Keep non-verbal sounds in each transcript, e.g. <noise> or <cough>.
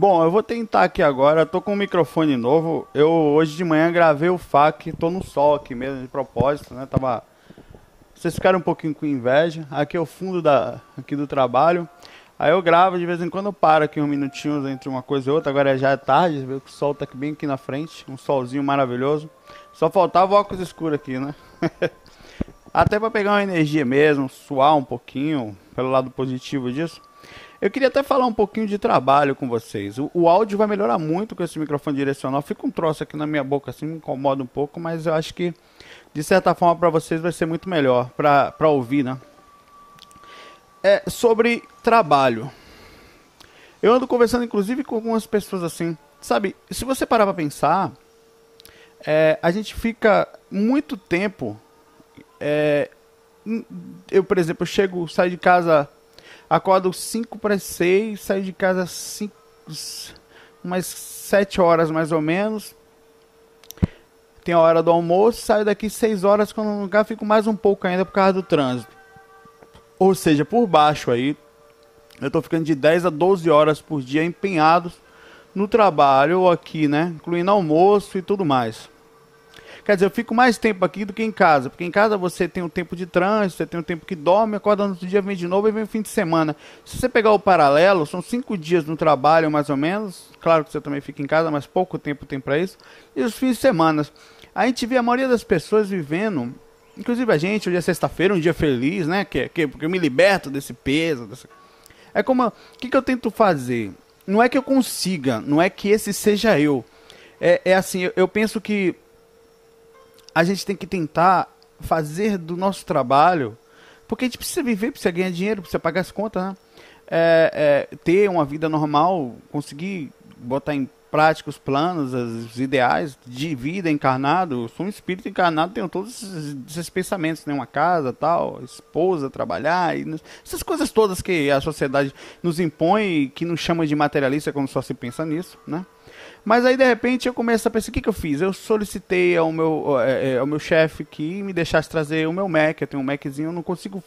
Bom, eu vou tentar aqui agora. tô com um microfone novo. Eu hoje de manhã gravei o FAQ, tô no sol aqui mesmo de propósito, né? Tava Vocês ficaram um pouquinho com inveja. Aqui é o fundo da aqui do trabalho. Aí eu gravo de vez em quando eu paro aqui uns minutinhos entre uma coisa e outra. Agora já é tarde, vê que o sol tá aqui bem aqui na frente, um solzinho maravilhoso. Só faltava o óculos escuro aqui, né? <laughs> Até para pegar uma energia mesmo, suar um pouquinho pelo lado positivo disso. Eu queria até falar um pouquinho de trabalho com vocês. O, o, áudio vai melhorar muito com esse microfone direcional. Fica um troço aqui na minha boca, assim, me incomoda um pouco, mas eu acho que, de certa forma, para vocês vai ser muito melhor para ouvir, né? É, sobre trabalho. Eu ando conversando, inclusive, com algumas pessoas assim. Sabe, se você parar para pensar, é, a gente fica muito tempo. É, eu, por exemplo, eu chego, saio de casa Acordo 5 para 6, saio de casa 5, umas 7 horas mais ou menos. Tem a hora do almoço, saio daqui 6 horas, quando no lugar fico mais um pouco ainda por causa do trânsito. Ou seja, por baixo aí, eu estou ficando de 10 a 12 horas por dia empenhados no trabalho aqui, né? Incluindo almoço e tudo mais. Quer dizer, eu fico mais tempo aqui do que em casa, porque em casa você tem o tempo de trânsito, você tem o tempo que dorme, acorda no outro dia, vem de novo e vem o fim de semana. Se você pegar o paralelo, são cinco dias no trabalho, mais ou menos. Claro que você também fica em casa, mas pouco tempo tem para isso. E os fins de semana. A gente vê a maioria das pessoas vivendo, inclusive a gente, hoje é sexta-feira, um dia feliz, né? Que, que, porque eu me liberto desse peso. Dessa... É como. O que, que eu tento fazer? Não é que eu consiga, não é que esse seja eu. É, é assim, eu, eu penso que a gente tem que tentar fazer do nosso trabalho, porque a gente precisa viver, precisa ganhar dinheiro, precisa pagar as contas, né? É, é, ter uma vida normal, conseguir botar em prática os planos, os ideais de vida encarnado. Eu sou um espírito encarnado, tenho todos esses, esses pensamentos, né? Uma casa, tal, esposa, trabalhar, e essas coisas todas que a sociedade nos impõe, que nos chama de materialista quando só se pensa nisso, né? Mas aí de repente eu começo a pensar, o que, que eu fiz? Eu solicitei ao meu, é, é, ao meu chefe que me deixasse trazer o meu Mac, eu tenho um Maczinho, eu não consigo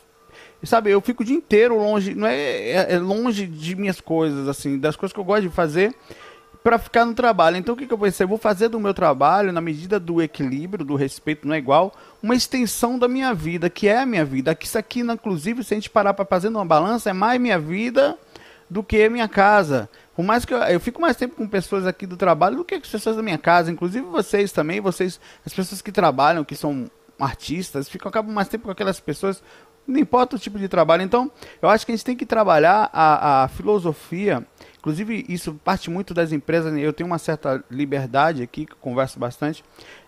sabe, eu fico o dia inteiro longe, não é, é, é, longe de minhas coisas, assim, das coisas que eu gosto de fazer para ficar no trabalho. Então o que, que eu pensei? Eu vou fazer do meu trabalho, na medida do equilíbrio, do respeito, não é igual, uma extensão da minha vida, que é a minha vida. Isso aqui, inclusive, se a gente parar para fazer numa balança, é mais minha vida do que minha casa. Por mais que eu, eu fico mais tempo com pessoas aqui do trabalho do que com as pessoas da minha casa, inclusive vocês também, vocês, as pessoas que trabalham, que são artistas, ficam acabam mais tempo com aquelas pessoas, não importa o tipo de trabalho. Então, eu acho que a gente tem que trabalhar a, a filosofia, inclusive isso parte muito das empresas, eu tenho uma certa liberdade aqui, que converso bastante,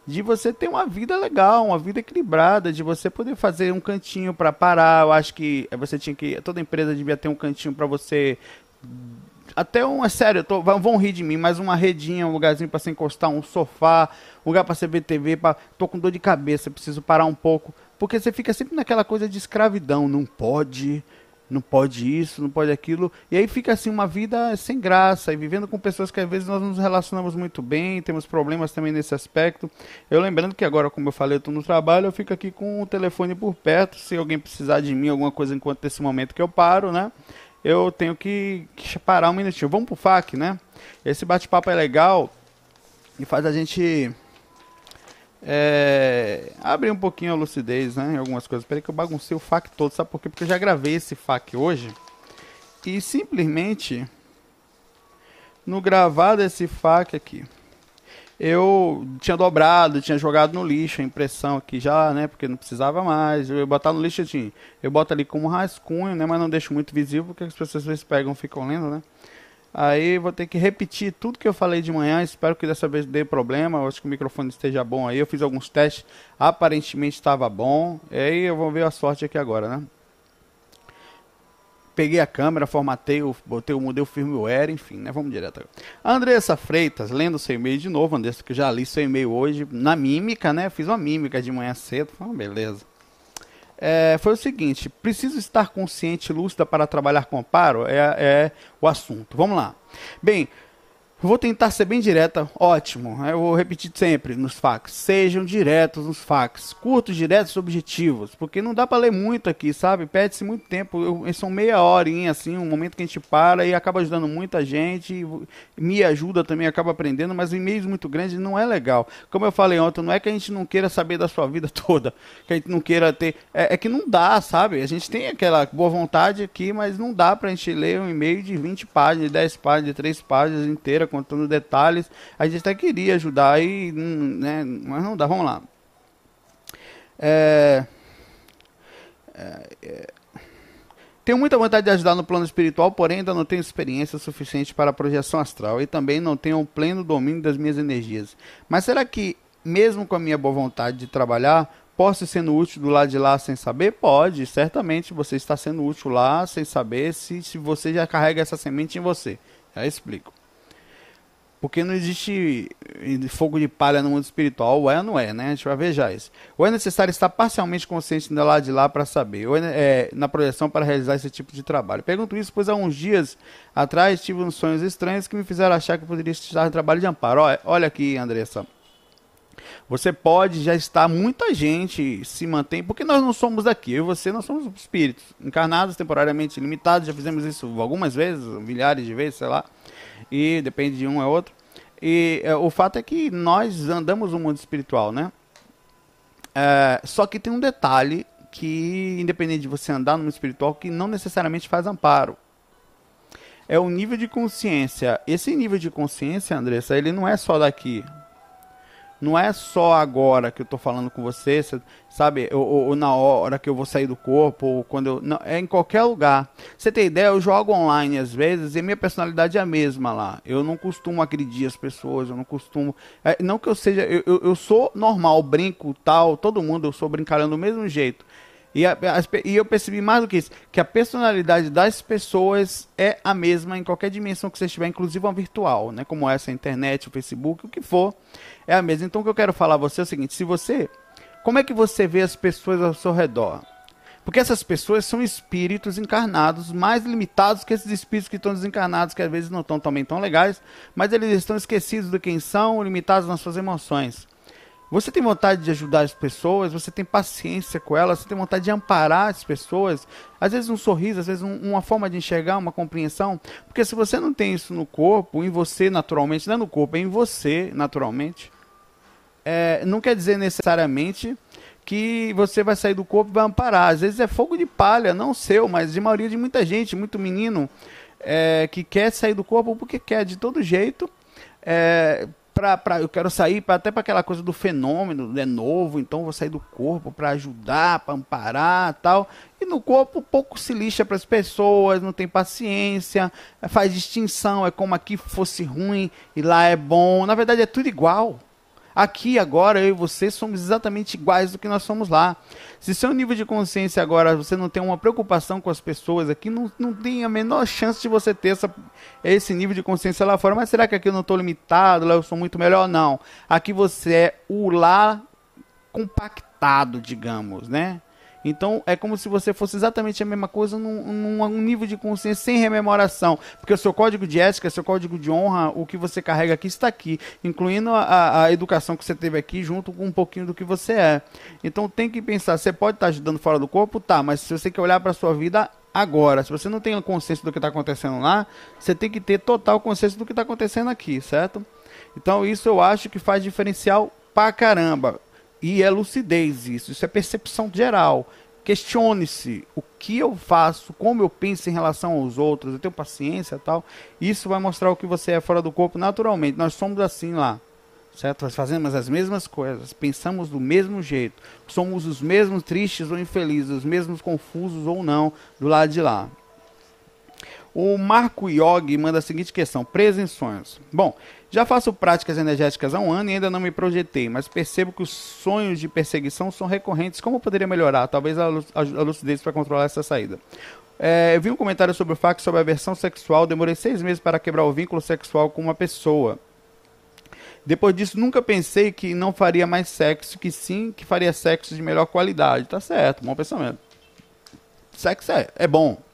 de você ter uma vida legal, uma vida equilibrada, de você poder fazer um cantinho para parar. Eu acho que você tinha que toda empresa devia ter um cantinho para você até um, é sério, tô, vão rir de mim, mas uma redinha, um lugarzinho para se encostar, um sofá, um lugar para você ver TV, pra, tô com dor de cabeça, preciso parar um pouco. Porque você fica sempre naquela coisa de escravidão, não pode, não pode isso, não pode aquilo. E aí fica assim uma vida sem graça e vivendo com pessoas que às vezes nós nos relacionamos muito bem, temos problemas também nesse aspecto. Eu lembrando que agora, como eu falei, eu estou no trabalho, eu fico aqui com o telefone por perto, se alguém precisar de mim, alguma coisa enquanto esse momento que eu paro, né? Eu tenho que, que parar um minutinho. Vamos pro FAQ, né? Esse bate-papo é legal e faz a gente é, abrir um pouquinho a lucidez, né? Em algumas coisas. Peraí que eu baguncei o FAQ todo, sabe por quê? Porque eu já gravei esse FAQ hoje e simplesmente no gravar desse FAQ aqui eu tinha dobrado, tinha jogado no lixo a impressão aqui já, né? Porque não precisava mais. Eu botar no lixo assim. Eu boto ali como rascunho, né? Mas não deixo muito visível porque as pessoas às vezes pegam e ficam lendo, né? Aí vou ter que repetir tudo que eu falei de manhã. Espero que dessa vez dê problema. Eu acho que o microfone esteja bom aí. Eu fiz alguns testes, aparentemente estava bom. E aí eu vou ver a sorte aqui agora, né? Peguei a câmera, formatei, botei, mudei o firmware, enfim, né? Vamos direto agora. Andressa Freitas, lendo seu e-mail de novo, Andressa, que já li seu e-mail hoje na mímica, né? Fiz uma mímica de manhã cedo. Ah, beleza. É, foi o seguinte: preciso estar consciente e lúcida para trabalhar com amparo? É, é o assunto. Vamos lá. Bem, Vou tentar ser bem direta, ótimo. Eu vou repetir sempre nos fax. Sejam diretos nos fax, curtos, diretos, objetivos, porque não dá para ler muito aqui, sabe? Perde-se muito tempo. Eu, são meia horinha assim, um momento que a gente para e acaba ajudando muita gente. Me ajuda também, acaba aprendendo, mas e-mails muito grandes não é legal. Como eu falei ontem, não é que a gente não queira saber da sua vida <laughs> toda, que a gente não queira ter. É, é que não dá, sabe? A gente tem aquela boa vontade aqui, mas não dá pra gente ler um e-mail de 20 páginas, de 10 páginas, de 3 páginas inteira contando detalhes. A gente até queria ajudar, e, né, mas não dá. Vamos lá. É, é, é, tenho muita vontade de ajudar no plano espiritual, porém ainda não tenho experiência suficiente para a projeção astral e também não tenho um pleno domínio das minhas energias. Mas será que, mesmo com a minha boa vontade de trabalhar, posso ser útil do lado de lá sem saber? Pode, certamente você está sendo útil lá sem saber se, se você já carrega essa semente em você. Já explico. Porque não existe fogo de palha no mundo espiritual. Ou é ou não é, né? A gente vai ver já isso. Ou é necessário estar parcialmente consciente do lado de lá para saber. Ou é, é, na projeção para realizar esse tipo de trabalho. Pergunto isso, pois há uns dias atrás tive uns sonhos estranhos que me fizeram achar que poderia estar em trabalho de amparo. Olha, olha aqui, Andressa. Você pode já estar, muita gente se mantém, porque nós não somos daqui, eu e você, nós somos espíritos, encarnados temporariamente limitados, já fizemos isso algumas vezes, milhares de vezes, sei lá, e depende de um é outro. E é, o fato é que nós andamos no mundo espiritual, né? É, só que tem um detalhe que, independente de você andar no mundo espiritual, que não necessariamente faz amparo. É o nível de consciência. Esse nível de consciência, Andressa, ele não é só daqui. Não é só agora que eu estou falando com você, sabe? Ou, ou, ou, na hora que eu vou sair do corpo, ou quando eu. Não, é em qualquer lugar. Você tem ideia? Eu jogo online às vezes e minha personalidade é a mesma lá. Eu não costumo agredir as pessoas, eu não costumo. É, não que eu seja. Eu, eu, eu, sou normal, brinco, tal, todo mundo, eu sou brincalhão do mesmo jeito. E, a, e eu percebi mais do que isso, que a personalidade das pessoas é a mesma em qualquer dimensão que você estiver, inclusive uma virtual, né? Como essa internet, o Facebook, o que for, é a mesma. Então o que eu quero falar a você é o seguinte, se você. Como é que você vê as pessoas ao seu redor? Porque essas pessoas são espíritos encarnados, mais limitados que esses espíritos que estão desencarnados, que às vezes não estão também tão legais, mas eles estão esquecidos de quem são, limitados nas suas emoções. Você tem vontade de ajudar as pessoas, você tem paciência com elas, você tem vontade de amparar as pessoas. Às vezes um sorriso, às vezes um, uma forma de enxergar, uma compreensão. Porque se você não tem isso no corpo, em você naturalmente, não é no corpo, é em você naturalmente, é, não quer dizer necessariamente que você vai sair do corpo e vai amparar. Às vezes é fogo de palha, não seu, mas de maioria de muita gente, muito menino, é, que quer sair do corpo porque quer de todo jeito. É, pra, pra, eu quero sair pra, até para aquela coisa do fenômeno, é novo, então vou sair do corpo para ajudar, para amparar tal. E no corpo pouco se lixa para as pessoas, não tem paciência, faz distinção, é como aqui fosse ruim e lá é bom. Na verdade é tudo igual. Aqui, agora, eu e você somos exatamente iguais do que nós somos lá. Se seu nível de consciência agora, você não tem uma preocupação com as pessoas aqui, não, não tem a menor chance de você ter essa, esse nível de consciência lá fora. Mas será que aqui eu não estou limitado, lá eu sou muito melhor? Não. Aqui você é o lá compactado, digamos, né? Então é como se você fosse exatamente a mesma coisa num, num, nível de consciência sem rememoração. Porque o seu código de ética, seu código de honra, o que você carrega aqui está aqui, incluindo a, a educação que você teve aqui, junto com um pouquinho do que você é. Então tem que pensar, você pode estar ajudando fora do corpo? Tá, mas se você quer olhar para a sua vida agora, se você não tem consciência do que está acontecendo lá, você tem que ter total consciência do que está acontecendo aqui, certo? Então isso eu acho que faz diferencial pra caramba. E é lucidez isso, isso é percepção geral. Questione-se o que eu faço, como eu penso em relação aos outros, eu tenho paciência tal. Isso vai mostrar o que você é fora do corpo naturalmente. Nós somos assim lá, certo? Nós fazemos as mesmas coisas, pensamos do mesmo jeito, somos os mesmos tristes ou infelizes, os mesmos confusos ou não do lado de lá. O Marco Yogi manda a seguinte questão: preso em sonhos. Bom, já faço práticas energéticas há um ano e ainda não me projetei, mas percebo que os sonhos de perseguição são recorrentes. Como poderia melhorar? Talvez a, a lucidez para controlar essa saída. É, eu vi um comentário sobre o fato sobre a versão sexual. Demorei seis meses para quebrar o vínculo sexual com uma pessoa. Depois disso, nunca pensei que não faria mais sexo, que sim, que faria sexo de melhor qualidade. Tá certo, bom pensamento. Sexo é, é bom.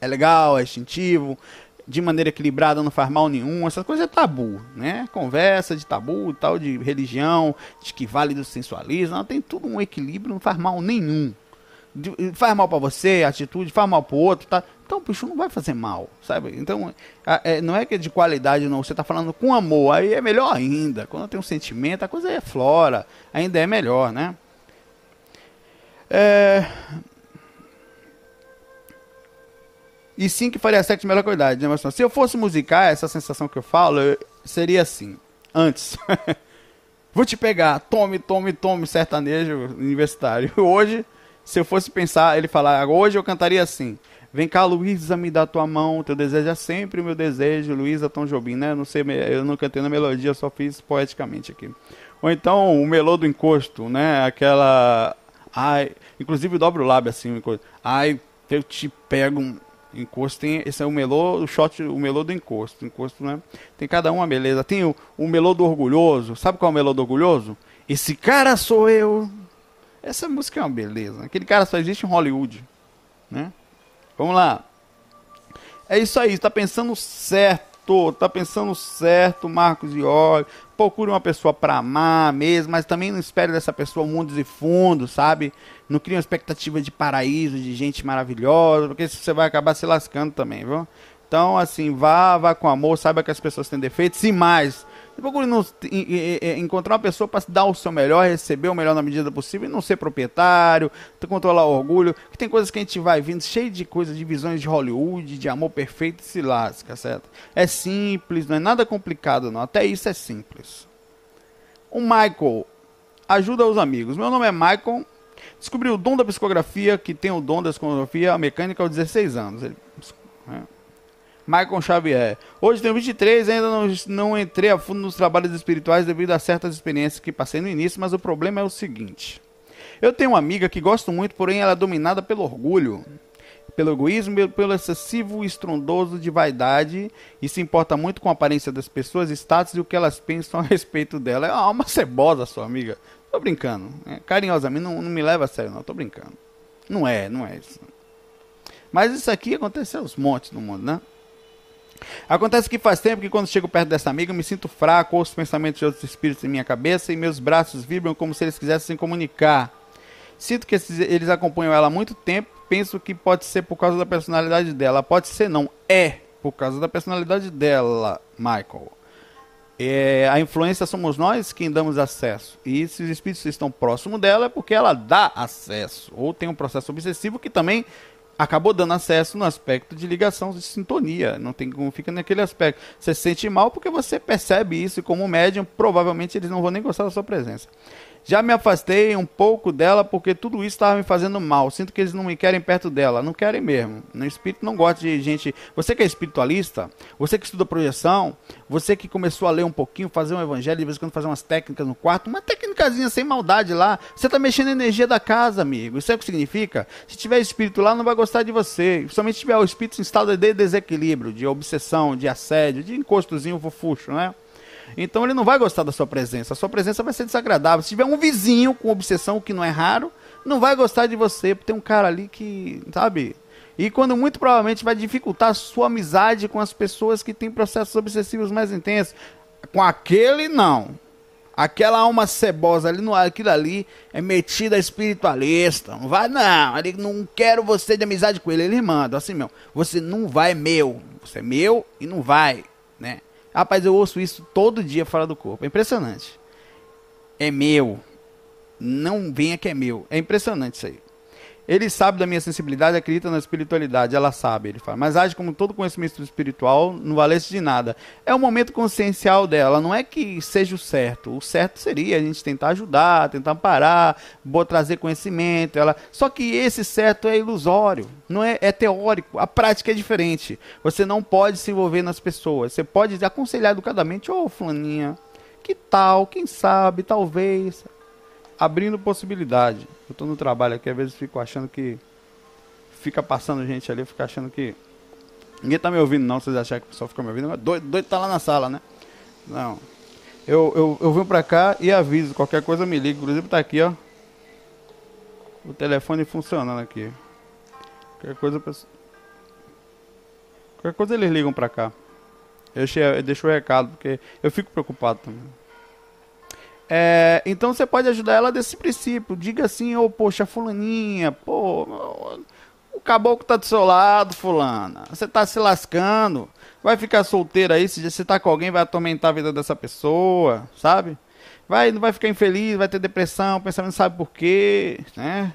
É legal, é instintivo, de maneira equilibrada, não faz mal nenhum. Essas coisas é tabu, né? Conversa de tabu, tal, de religião, de que vale do sensualismo. Não, tem tudo um equilíbrio, não faz mal nenhum. De- faz mal pra você, atitude, faz mal pro outro, tá? Então, bicho, não vai fazer mal, sabe? Então, a- é, não é que é de qualidade, não. Você tá falando com amor, aí é melhor ainda. Quando tem um sentimento, a coisa é flora, ainda é melhor, né? É... E sim que faria sexo de melhor qualidade, né? Mas, se eu fosse musicar, essa sensação que eu falo, eu- seria assim. Antes. <laughs> Vou te pegar, tome, tome, tome, sertanejo universitário. <laughs> Hoje, se eu fosse pensar, ele falar, hoje eu cantaria assim. Vem cá, Luísa, me dá tua mão, teu desejo é sempre o meu desejo, Luísa Tom Jobim, né? Eu não sei, eu não cantei na melodia, eu só fiz poeticamente aqui. Ou então o melô do encosto, né? Aquela. Ai, inclusive dobro o lábio assim. Ai, eu te pego encosto. Tem, esse é o melô, o shot, o melô do encosto. Encosto, né? Tem cada uma beleza. Tem o, o melô do orgulhoso. Sabe qual é o melô do orgulhoso? Esse cara sou eu. Essa música é uma beleza. Aquele cara só existe em Hollywood, né? Vamos lá. É isso aí, tá pensando certo, tá pensando certo, Marcos e Olho. Procure uma pessoa pra amar mesmo, mas também não espere dessa pessoa mundos e fundos, sabe? Não crie uma expectativa de paraíso, de gente maravilhosa, porque você vai acabar se lascando também, viu? Então, assim, vá, vá com amor, saiba que as pessoas têm defeitos e mais. Procure não- encontrar uma pessoa para dar o seu melhor, receber o melhor na medida possível e não ser proprietário, controlar o orgulho. Que tem coisas que a gente vai vindo cheio de coisas, de visões de Hollywood, de amor perfeito e se lasca, certo? É simples, não é nada complicado, não. Até isso é simples. O Michael ajuda os amigos. Meu nome é Michael. Descobri o dom da psicografia, que tem o dom da psicografia mecânica aos 16 anos. Ele- né? Michael Xavier. Hoje tenho 23 e ainda não, não entrei a fundo nos trabalhos espirituais devido a certas experiências que passei no início, mas o problema é o seguinte. Eu tenho uma amiga que gosto muito, porém ela é dominada pelo orgulho, pelo egoísmo e pelo excessivo estrondoso de vaidade e se importa muito com a aparência das pessoas, status e o que elas pensam a respeito dela. É uma alma cebosa, sua amiga. Tô brincando. né? Carinhosamente, não, não me leva a sério, não. Tô brincando. Não é, não é isso. Mas isso aqui acontece aos montes no mundo, né? Acontece que faz tempo que quando chego perto dessa amiga, me sinto fraco, ouço os pensamentos de outros espíritos em minha cabeça e meus braços vibram como se eles quisessem se comunicar. Sinto que esses- eles acompanham ela há muito tempo, penso que pode ser por causa da personalidade dela. Pode ser não, é por causa da personalidade dela, Michael. É, a influência somos nós quem damos acesso. E se os espíritos estão próximos dela é porque ela dá acesso. Ou tem um processo obsessivo que também acabou dando acesso no aspecto de ligação de sintonia. Não tem como fica naquele aspecto. Você se sente mal porque você percebe isso e como médium, provavelmente eles não vão nem gostar da sua presença. Já me afastei um pouco dela porque tudo isso estava me fazendo mal. Sinto que eles não me querem perto dela. Não querem mesmo. O espírito não gosta de gente. Você que é espiritualista, você que estuda projeção, você que começou a ler um pouquinho, fazer um evangelho, de vez em quando fazer umas técnicas no quarto, uma técnicazinha sem maldade lá. Você está mexendo na energia da casa, amigo. Isso é o que significa? Se tiver espírito lá, não vai gostar de você. Somente se tiver o espírito em estado de desequilíbrio, de obsessão, de assédio, de encostozinho fofucho, né? Então ele não vai gostar da sua presença. A sua presença vai ser desagradável. Se tiver um vizinho com obsessão, que não é raro, não vai gostar de você. Tem um cara ali que, sabe? E quando muito provavelmente vai dificultar a sua amizade com as pessoas que têm processos obsessivos mais intensos. Com aquele, não. Aquela alma cebosa ali, no, aquilo ali é metida espiritualista. Não vai, não. Ele não quero você de amizade com ele. Ele manda, assim mesmo. Você não vai meu. Você é meu e não vai, né? Rapaz, eu ouço isso todo dia fora do corpo. É impressionante. É meu. Não venha que é meu. É impressionante isso aí. Ele sabe da minha sensibilidade, acredita na espiritualidade, ela sabe, ele fala. Mas age como todo conhecimento espiritual, não valesse de nada. É o momento consciencial dela, não é que seja o certo. O certo seria a gente tentar ajudar, tentar parar, trazer conhecimento. Ela... Só que esse certo é ilusório, não é, é teórico. A prática é diferente. Você não pode se envolver nas pessoas. Você pode aconselhar educadamente, ô oh, fulaninha, que tal, quem sabe, talvez abrindo possibilidade. Eu estou no trabalho aqui, às vezes fico achando que. Fica passando gente ali, fica achando que. Ninguém tá me ouvindo, não. Vocês acham que o pessoal fica me ouvindo? Mas doido, doido tá lá na sala, né? Não. Eu, eu, eu venho pra cá e aviso. Qualquer coisa me liga. Inclusive tá aqui, ó. O telefone funcionando aqui. Qualquer coisa. Qualquer coisa eles ligam pra cá. Eu, deixo o recado, porque eu fico preocupado também. É, então você pode ajudar ela desse princípio. Diga assim, ô, oh, poxa, fulaninha, pô, o caboclo tá do seu lado, fulana. Você tá se lascando. Vai ficar solteira aí, se você tá com alguém, vai atormentar a vida dessa pessoa, sabe? Vai, não vai ficar infeliz, vai ter depressão, pensamento sabe por quê, né?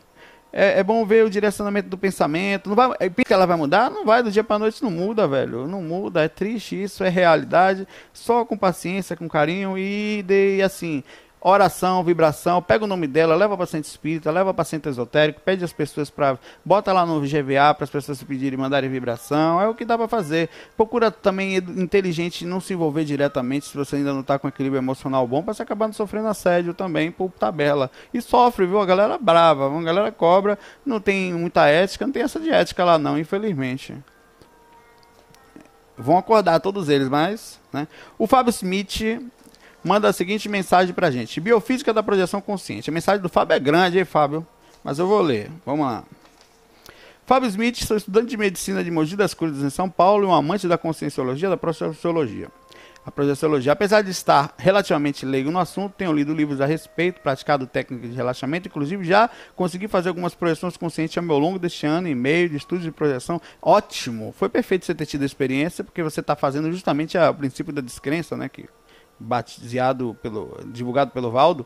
É, é, bom ver o direcionamento do pensamento. Não vai, é, que ela vai mudar? Não vai, do dia para noite não muda, velho. Não muda, é triste isso, é realidade. Só com paciência, com carinho e, de, assim, oração, vibração, pega o nome dela, leva para centro espírita, leva para centro esotérico, pede as pessoas para bota lá no GVA para as pessoas se pedirem, mandarem vibração, é o que dá para fazer. Procura também inteligente não se envolver diretamente se você ainda não está com equilíbrio emocional bom para você acabar não sofrendo assédio também por tabela. E sofre, viu? A galera brava, a galera cobra, não tem muita ética, não tem essa de ética lá não, infelizmente. Vão acordar todos eles, mas, né? O Fábio Smith manda a seguinte mensagem pra gente: Biofísica da projeção consciente. A mensagem do Fábio é grande, hein, Fábio? Mas eu vou ler. Vamos lá. Fábio Smith, sou estudante de medicina de Mogi das Cruzes, em São Paulo, e um amante da conscienciologia da projeciologia. A projeciologia, apesar de estar relativamente leigo no assunto, tenho lido livros a respeito, praticado técnicas de relaxamento, inclusive já consegui fazer algumas projeções conscientes ao meu longo deste ano e meio de estudos de projeção. Ótimo! Foi perfeito você ter tido a experiência, porque você está fazendo justamente o princípio da descrença, né? Que baseado pelo divulgado pelo Valdo,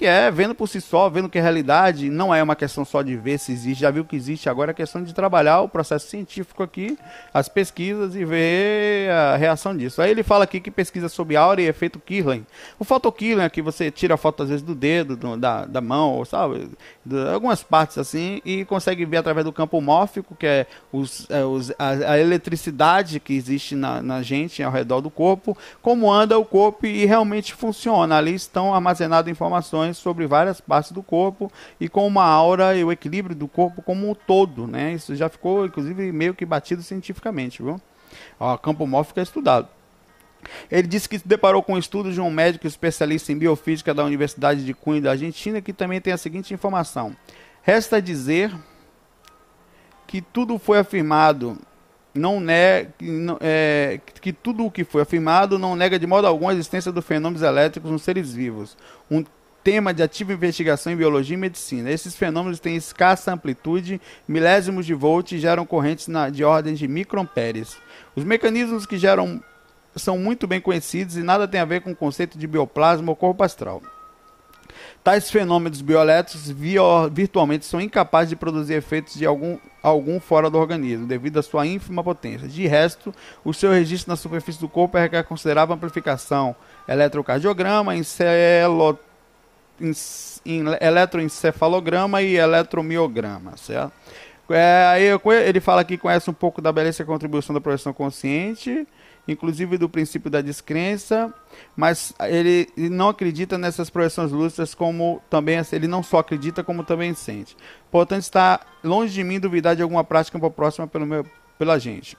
que é vendo por si só, vendo que a realidade não é uma questão só de ver se existe, já viu que existe, agora é questão de trabalhar o processo científico aqui, as pesquisas e ver a reação disso. Aí ele fala aqui que pesquisa sobre aura e efeito Kirlian. O photokirlian é que você tira a foto às vezes do dedo, do, da, da mão, sabe, de algumas partes assim, e consegue ver através do campo mórfico, que é, os, é os, a, a, eletricidade que existe na, na gente, ao redor do corpo, como anda o corpo e realmente funciona. Ali estão armazenadas informações sobre várias partes do corpo e com uma aura e o equilíbrio do corpo como um todo, né? Isso já ficou, inclusive, meio que batido cientificamente, viu? Ó, campo mórfico é estudado. Ele disse que se deparou com o estudo de um médico especialista em biofísica da Universidade de Cunha da Argentina, que também tem a seguinte informação. Resta dizer que tudo foi afirmado não nega é, que tudo o que foi afirmado não nega de modo algum a existência dos fenômenos elétricos nos seres vivos. Um tema de ativa investigação em biologia e medicina. Esses fenômenos têm escassa amplitude, milésimos de volt e geram correntes na, de ordem de microamperes. Os mecanismos que geram são muito bem conhecidos e nada tem a ver com o conceito de bioplasma ou corpo astral. Tais fenômenos bioelétricos virtualmente são incapazes de produzir efeitos de algum, algum fora do organismo, devido à sua ínfima potência. De resto, o seu registro na superfície do corpo requer considerável amplificação, eletrocardiograma, encelo em eletroencefalograma e eletromiograma, certo? É, aí ele fala que conhece um pouco da beleza e contribuição da projeção consciente, inclusive do princípio da descrença, mas ele não acredita nessas projeções lúcidas como também ele não só acredita como também sente. Portanto, está longe de mim duvidar de alguma prática próxima pelo meu, pela gente.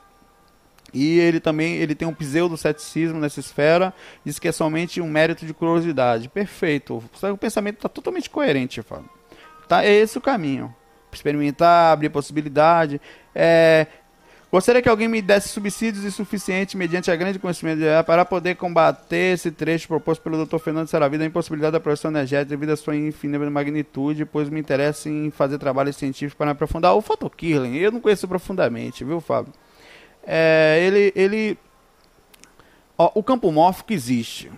E ele também ele tem um pseudo-ceticismo nessa esfera, diz que é somente um mérito de curiosidade. Perfeito. O pensamento está totalmente coerente, Fábio. Tá, é esse o caminho. Experimentar, abrir possibilidade. É, gostaria que alguém me desse subsídios insuficientes mediante a grande conhecimento de para poder combater esse trecho proposto pelo Dr. Fernando Saravida, a impossibilidade da produção energética devido à sua infinita magnitude, pois me interessa em fazer trabalho científico para aprofundar. O Photokirling, eu não conheço profundamente, viu, Fábio? É, ele, ele ó, o campo mórfico existe.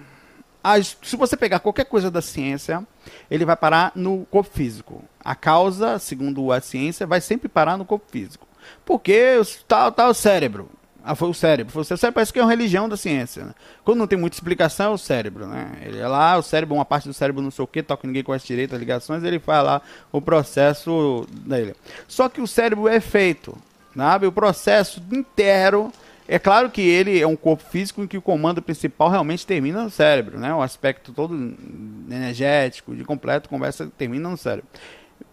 as, se você pegar qualquer coisa da ciência, ele vai parar no corpo físico. A causa, segundo a ciência, vai sempre parar no corpo físico. Porque tá, tá o cérebro. Ah, foi o cérebro. Foi o cérebro parece que é uma religião da ciência. Né? Quando não tem muita explicação, é o cérebro. Né? Ele é lá, o cérebro, uma parte do cérebro não sei o que, toca ninguém com as direitas, ligações, ele faz lá o processo dele. Só que o cérebro é feito, sabe? O processo inteiro é claro que ele é um corpo físico em que o comando principal realmente termina no cérebro, né? O aspecto todo energético, de completo, conversa termina no cérebro.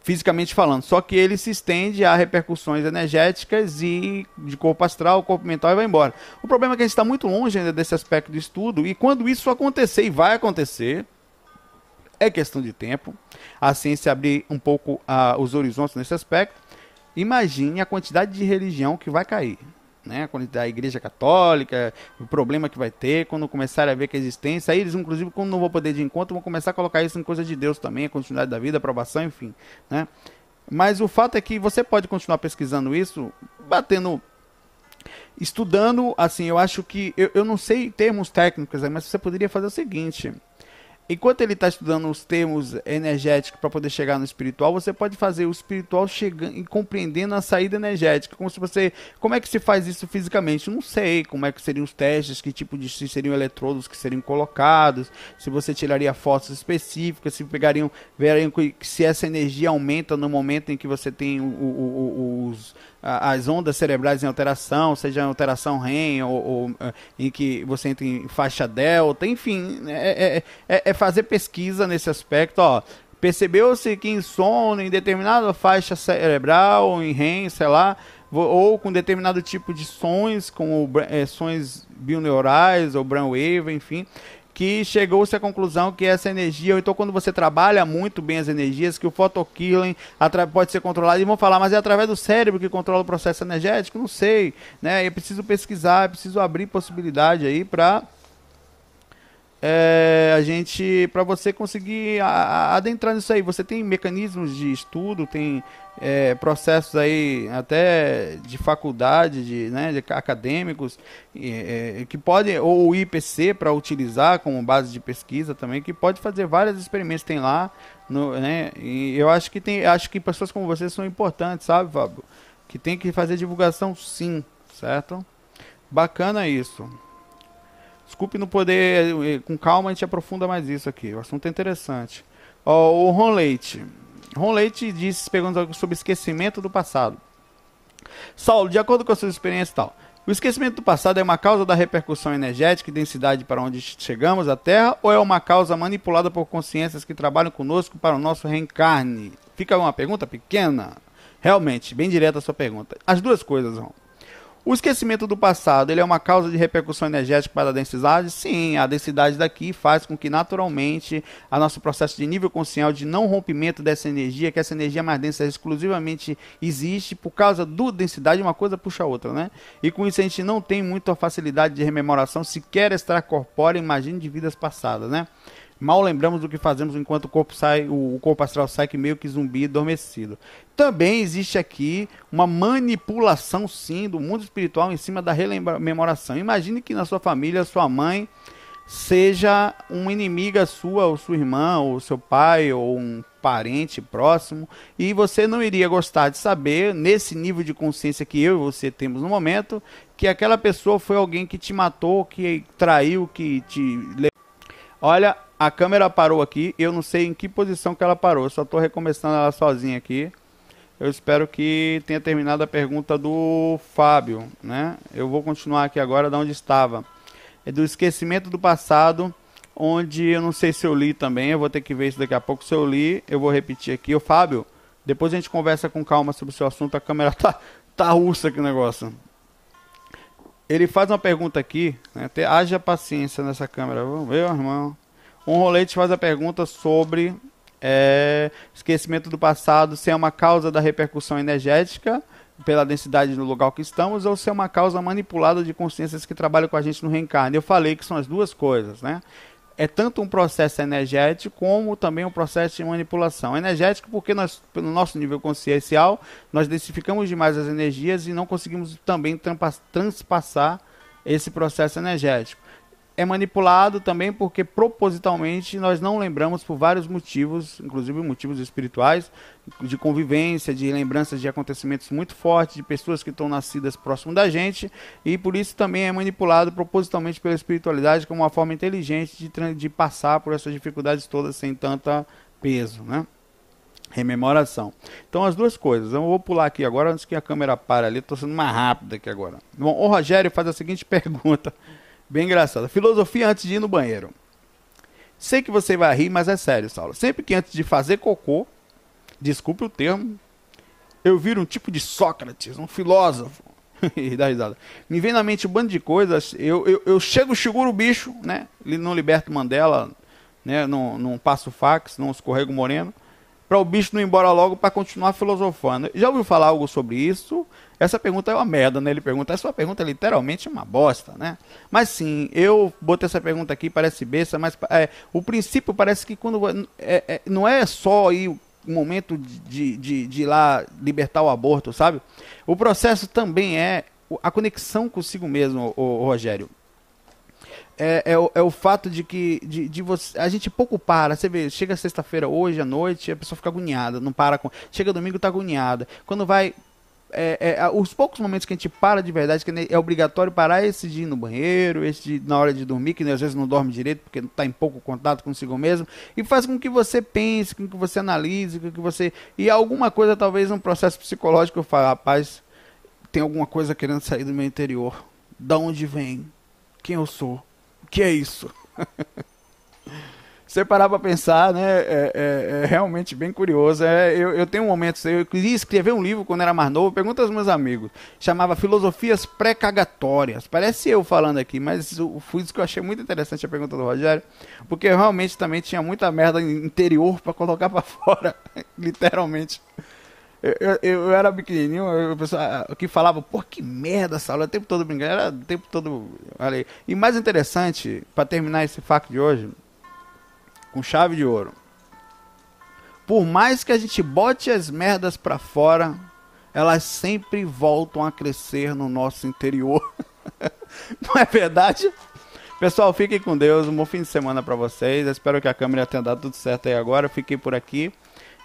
Fisicamente falando, só que ele se estende a repercussões energéticas e de corpo astral, corpo mental e vai embora. O problema é que a gente está muito longe ainda desse aspecto de estudo e quando isso acontecer e vai acontecer, é questão de tempo. A ciência abrir um pouco uh, os horizontes nesse aspecto. Imagine a quantidade de religião que vai cair né, da igreja católica, o problema que vai ter quando começarem a ver que a existência, aí eles inclusive quando não vão poder de encontro vão começar a colocar isso em coisa de Deus também, a continuidade da vida, a aprovação, enfim, né? Mas o fato é que você pode continuar pesquisando isso, batendo estudando, assim, eu acho que eu, eu não sei termos técnicos, mas você poderia fazer o seguinte, enquanto ele está estudando os termos energéticos para poder chegar no espiritual, você pode fazer o espiritual chegando e compreendendo a saída energética, como se você, como é que se faz isso fisicamente? Não sei, como é que seriam os testes, que tipo de se seriam eletrodos que seriam colocados, se você tiraria fotos específicas, se pegariam, veriam se essa energia aumenta no momento em que você tem o, o, o, os as ondas cerebrais em alteração, seja alteração REM ou, ou, eh, em que você entra em faixa delta, enfim, é, é, é, é fazer pesquisa nesse aspecto. Ó, Percebeu-se que em sono, em determinada faixa cerebral, em REM, sei lá, ou com determinado tipo de sons, como é, sons bioneurais ou brainwave, enfim, que chegou-se à conclusão que essa energia, ou então quando você trabalha muito bem as energias, que o photokilling pode ser controlado, e vão falar, mas é através do cérebro que controla o processo energético? Não sei, né? Eu preciso pesquisar, eu preciso abrir possibilidade aí para é, a gente para você conseguir adentrar nisso aí você tem mecanismos de estudo tem é, processos aí até de faculdade de, né, de acadêmicos é, que podem ou o IPC para utilizar como base de pesquisa também que pode fazer vários experimentos tem lá no, né, e eu acho que tem acho que pessoas como você são importantes sabe Fábio? Que tem que fazer divulgação sim certo? Bacana isso Desculpe não poder, eh, com calma a gente aprofunda mais isso aqui. O assunto é interessante. O Ron Leite. Ron Leite disse, perguntando sobre esquecimento do passado. Saulo, de acordo com as suas experiências e tal, o esquecimento do passado é uma causa da repercussão energética e densidade para onde chegamos à Terra ou é uma causa manipulada por consciências que trabalham conosco para o nosso reencarne? Fica uma pergunta pequena. Realmente, bem direta a sua pergunta. As duas coisas, Ron. O esquecimento do passado ele é uma causa de repercussão energética para a densidade? Sim, a densidade daqui faz com que naturalmente a nosso processo de nível consciente de não rompimento dessa energia, que essa energia mais densa exclusivamente existe por causa do densidade, uma coisa puxa a outra, né? E com isso a gente não tem muita facilidade de rememoração, sequer extracorpórea, imagine de vidas passadas, né? Mal lembramos do que fazemos enquanto o corpo sai, o, corpo astral sai que meio que zumbi adormecido. Também existe aqui uma manipulação sim do mundo espiritual em cima da rememoração. Imagine que na sua família sua mãe seja uma inimiga sua, ou sua irmã, ou seu pai, ou um parente próximo, e você não iria gostar de saber, nesse nível de consciência que eu e você temos no momento, que aquela pessoa foi alguém que te matou, que traiu, que te Olha, a câmera parou aqui, eu não sei em que posição que ela parou, só estou recomeçando ela sozinha aqui. Eu espero que tenha terminado a pergunta do Fábio, né? Eu vou continuar aqui agora da onde estava. É do esquecimento do passado, onde eu não sei se eu li também, eu vou ter que ver isso daqui a pouco. Se eu li, eu vou repetir aqui. O Fábio, depois a gente conversa com calma sobre o seu assunto, a câmera <laughs> tá, tá russa aqui o negócio. Ele faz uma pergunta aqui, né? haja paciência nessa câmera. Vamos ver, irmão. Um rolete faz a pergunta sobre é, esquecimento do passado, se é uma causa da repercussão energética pela densidade no lugar que estamos, ou se é uma causa manipulada de consciências que trabalham com a gente no reencarne. Eu falei que são as duas coisas, né? É tanto um processo energético como também um processo de manipulação. Energético porque nós, pelo nosso nível consciencial, nós densificamos demais as energias e não conseguimos também transpassar esse processo energético é manipulado também porque propositalmente nós não lembramos por vários motivos, inclusive motivos espirituais, de convivência, de lembranças de acontecimentos muito fortes, de pessoas que estão nascidas próximo da gente, e por isso também é manipulado propositalmente pela espiritualidade como uma forma inteligente de, de passar por essas dificuldades todas sem tanta peso, né? Rememoração. Então, as duas coisas. Eu vou pular aqui agora antes que a câmera pare ali. Estou sendo mais rápido aqui agora. Bom, o Rogério faz a seguinte <laughs> pergunta. Bem engraçada. Filosofia antes de ir no banheiro. Sei que você vai rir, mas é sério, Saulo. Sempre que antes de fazer cocô, desculpe o termo, eu viro um tipo de Sócrates, um filósofo. <laughs> e dá risada. Me vem na mente um bando de coisas. Eu, eu, eu chego, seguro o bicho, né? Não liberto Mandela, né? Não, não passo fax, não escorrego moreno. Para o bicho não ir embora logo para continuar filosofando. Já ouviu falar algo sobre isso? Essa pergunta é uma merda, né? Ele pergunta, essa pergunta é literalmente uma bosta, né? Mas sim, eu botei essa pergunta aqui, parece besta, mas é, o princípio parece que quando. É, é, não é só o momento de, de, de ir lá libertar o aborto, sabe? O processo também é a conexão consigo mesmo, o Rogério. É, é, o, é, o, fato de que de, de você, a gente pouco para. Você vê, chega sexta-feira hoje à noite, a pessoa fica agoniada, não para com. Chega domingo, tá agoniada. Quando vai é, é, os poucos momentos que a gente para de verdade, que é obrigatório parar esse de ir no banheiro, esse de na hora de dormir, que às vezes não dorme direito porque está em pouco contato consigo mesmo, e faz com que você pense, com que você analise, com que você. E alguma coisa, talvez um processo psicológico, eu falo, rapaz, tem alguma coisa querendo sair do meu interior. Da onde vem? Quem eu sou? Que é isso? <laughs> você parar para pensar, né, é, é, é, realmente bem curioso. É, eu, eu tenho um momento, eu queria escrever um livro quando era mais novo, pergunta aos meus amigos, chamava Filosofias Pré-Cagatórias. Parece eu falando aqui, mas foi isso que eu achei muito interessante a pergunta do Rogério, porque realmente também tinha muita merda interior para colocar para <laughs> fora, literalmente. Eu, eu, eu, era pequenininho, eu, pessoa que falava, pô, que merda essa aula, o tempo todo brincando, era o tempo todo. Olha E mais interessante, para terminar esse fato de hoje, com chave de ouro. Por mais que a gente bote as merdas para fora, elas sempre voltam a crescer no nosso interior. <laughs> Não é verdade? Pessoal, fiquem com Deus. Um bom fim de semana para vocês. Eu espero que a câmera tenha dado tudo certo aí agora. fiquei por aqui.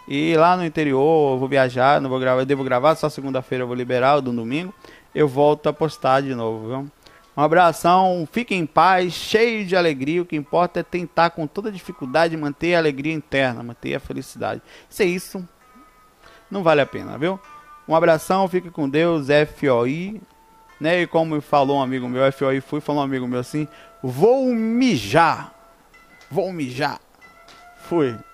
E lá no interior, eu vou viajar, não vou gravar, eu devo gravar, só segunda-feira eu vou liberar, do domingo. Eu volto a postar de novo, viu? Um abração, fiquem em paz, cheio de alegria. O que importa é tentar com toda dificuldade manter a alegria interna, manter a felicidade. Se é isso, não vale a pena, viu? Um abração, fique com Deus, FOI. Né? E como falou um amigo meu, FOI fui, falou um amigo meu assim: vou mijar. Vou mijar. Fui.